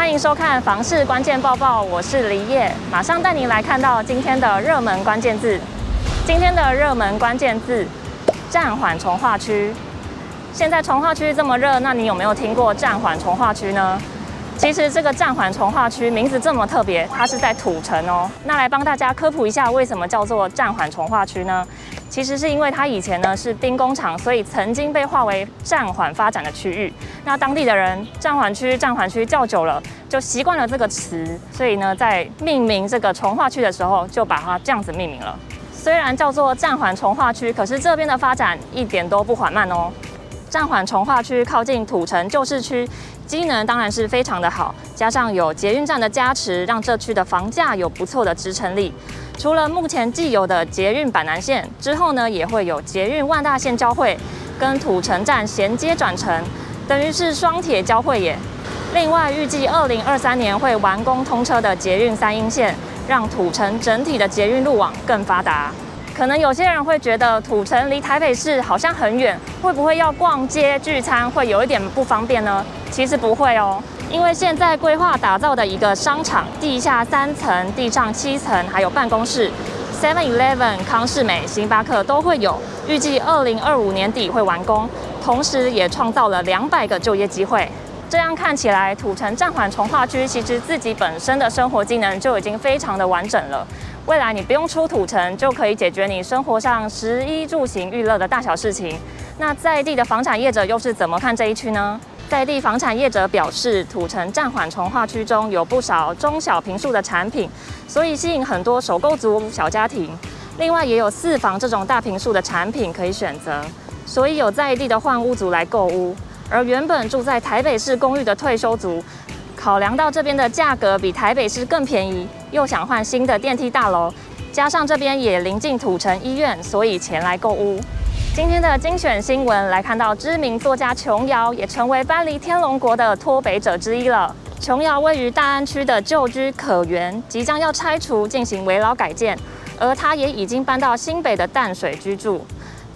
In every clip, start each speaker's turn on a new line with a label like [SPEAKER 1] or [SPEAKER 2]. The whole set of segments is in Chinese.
[SPEAKER 1] 欢迎收看《房市关键报报》，我是黎叶，马上带您来看到今天的热门关键字。今天的热门关键字：暂缓从化区。现在从化区这么热，那你有没有听过暂缓从化区呢？其实这个暂缓重划区名字这么特别，它是在土城哦。那来帮大家科普一下，为什么叫做暂缓重划区呢？其实是因为它以前呢是兵工厂，所以曾经被划为暂缓发展的区域。那当地的人暂缓区、暂缓区叫久了，就习惯了这个词，所以呢，在命名这个重划区的时候，就把它这样子命名了。虽然叫做暂缓重划区，可是这边的发展一点都不缓慢哦。暂缓重划区靠近土城旧市区，机能当然是非常的好，加上有捷运站的加持，让这区的房价有不错的支撑力。除了目前既有的捷运板南线，之后呢也会有捷运万大线交汇，跟土城站衔接转乘，等于是双铁交汇耶。另外，预计二零二三年会完工通车的捷运三莺线，让土城整体的捷运路网更发达。可能有些人会觉得土城离台北市好像很远，会不会要逛街聚餐会有一点不方便呢？其实不会哦。因为现在规划打造的一个商场，地下三层、地上七层，还有办公室，Seven Eleven、康是美、星巴克都会有。预计二零二五年底会完工，同时也创造了两百个就业机会。这样看起来，土城暂缓重划区其实自己本身的生活机能就已经非常的完整了。未来你不用出土城，就可以解决你生活上食衣住行娱乐的大小事情。那在地的房产业者又是怎么看这一区呢？在地房产业者表示，土城暂缓重划区中有不少中小坪数的产品，所以吸引很多首购族小家庭。另外，也有四房这种大坪数的产品可以选择，所以有在地的换屋族来购屋。而原本住在台北市公寓的退休族，考量到这边的价格比台北市更便宜，又想换新的电梯大楼，加上这边也临近土城医院，所以前来购屋。今天的精选新闻来看到，知名作家琼瑶也成为搬离天龙国的脱北者之一了。琼瑶位于大安区的旧居可园即将要拆除进行危老改建，而她也已经搬到新北的淡水居住。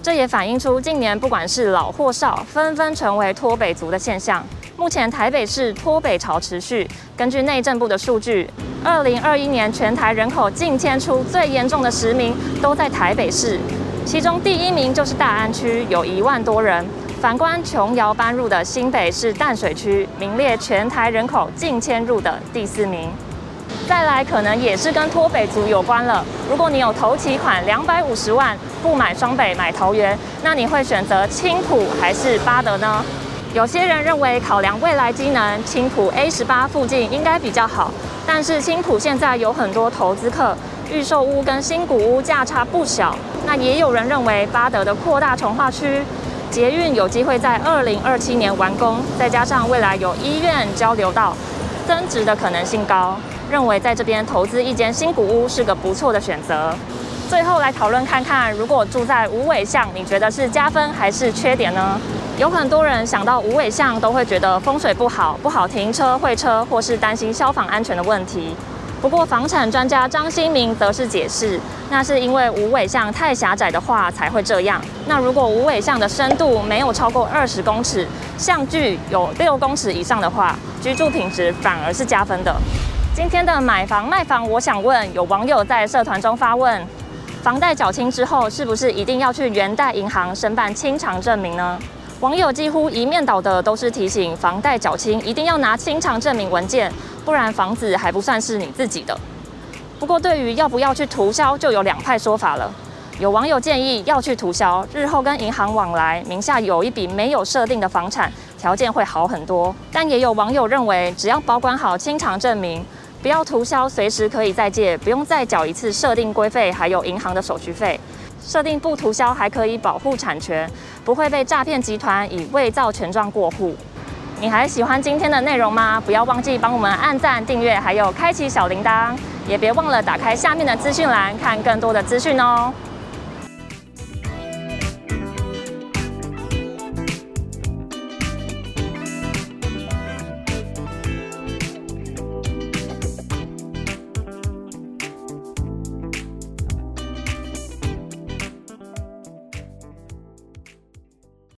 [SPEAKER 1] 这也反映出近年不管是老或少，纷纷成为脱北族的现象。目前台北市脱北潮持续，根据内政部的数据，二零二一年全台人口净迁出最严重的十名都在台北市。其中第一名就是大安区，有一万多人。反观琼瑶搬入的新北市淡水区，名列全台人口净迁入的第四名。再来，可能也是跟脱北族有关了。如果你有头期款两百五十万，不买双北买桃园，那你会选择青埔还是八德呢？有些人认为，考量未来机能，青埔 A 十八附近应该比较好。但是青埔现在有很多投资客。预售屋跟新古屋价差不小，那也有人认为八德的扩大重划区，捷运有机会在二零二七年完工，再加上未来有医院交流道，增值的可能性高，认为在这边投资一间新古屋是个不错的选择。最后来讨论看看，如果住在无尾巷，你觉得是加分还是缺点呢？有很多人想到无尾巷都会觉得风水不好，不好停车、会车，或是担心消防安全的问题。不过，房产专家张新明则是解释，那是因为无尾巷太狭窄的话才会这样。那如果无尾巷的深度没有超过二十公尺，巷距有六公尺以上的话，居住品质反而是加分的。今天的买房卖房，我想问，有网友在社团中发问：房贷缴清之后，是不是一定要去元代银行申办清偿证明呢？网友几乎一面倒的都是提醒，房贷缴清一定要拿清偿证明文件。不然房子还不算是你自己的。不过对于要不要去涂销，就有两派说法了。有网友建议要去涂销，日后跟银行往来，名下有一笔没有设定的房产，条件会好很多。但也有网友认为，只要保管好清偿证明，不要涂销，随时可以再借，不用再缴一次设定规费，还有银行的手续费。设定不涂销还可以保护产权，不会被诈骗集团以伪造权状过户。你还喜欢今天的内容吗？不要忘记帮我们按赞、订阅，还有开启小铃铛，也别忘了打开下面的资讯栏，看更多的资讯哦。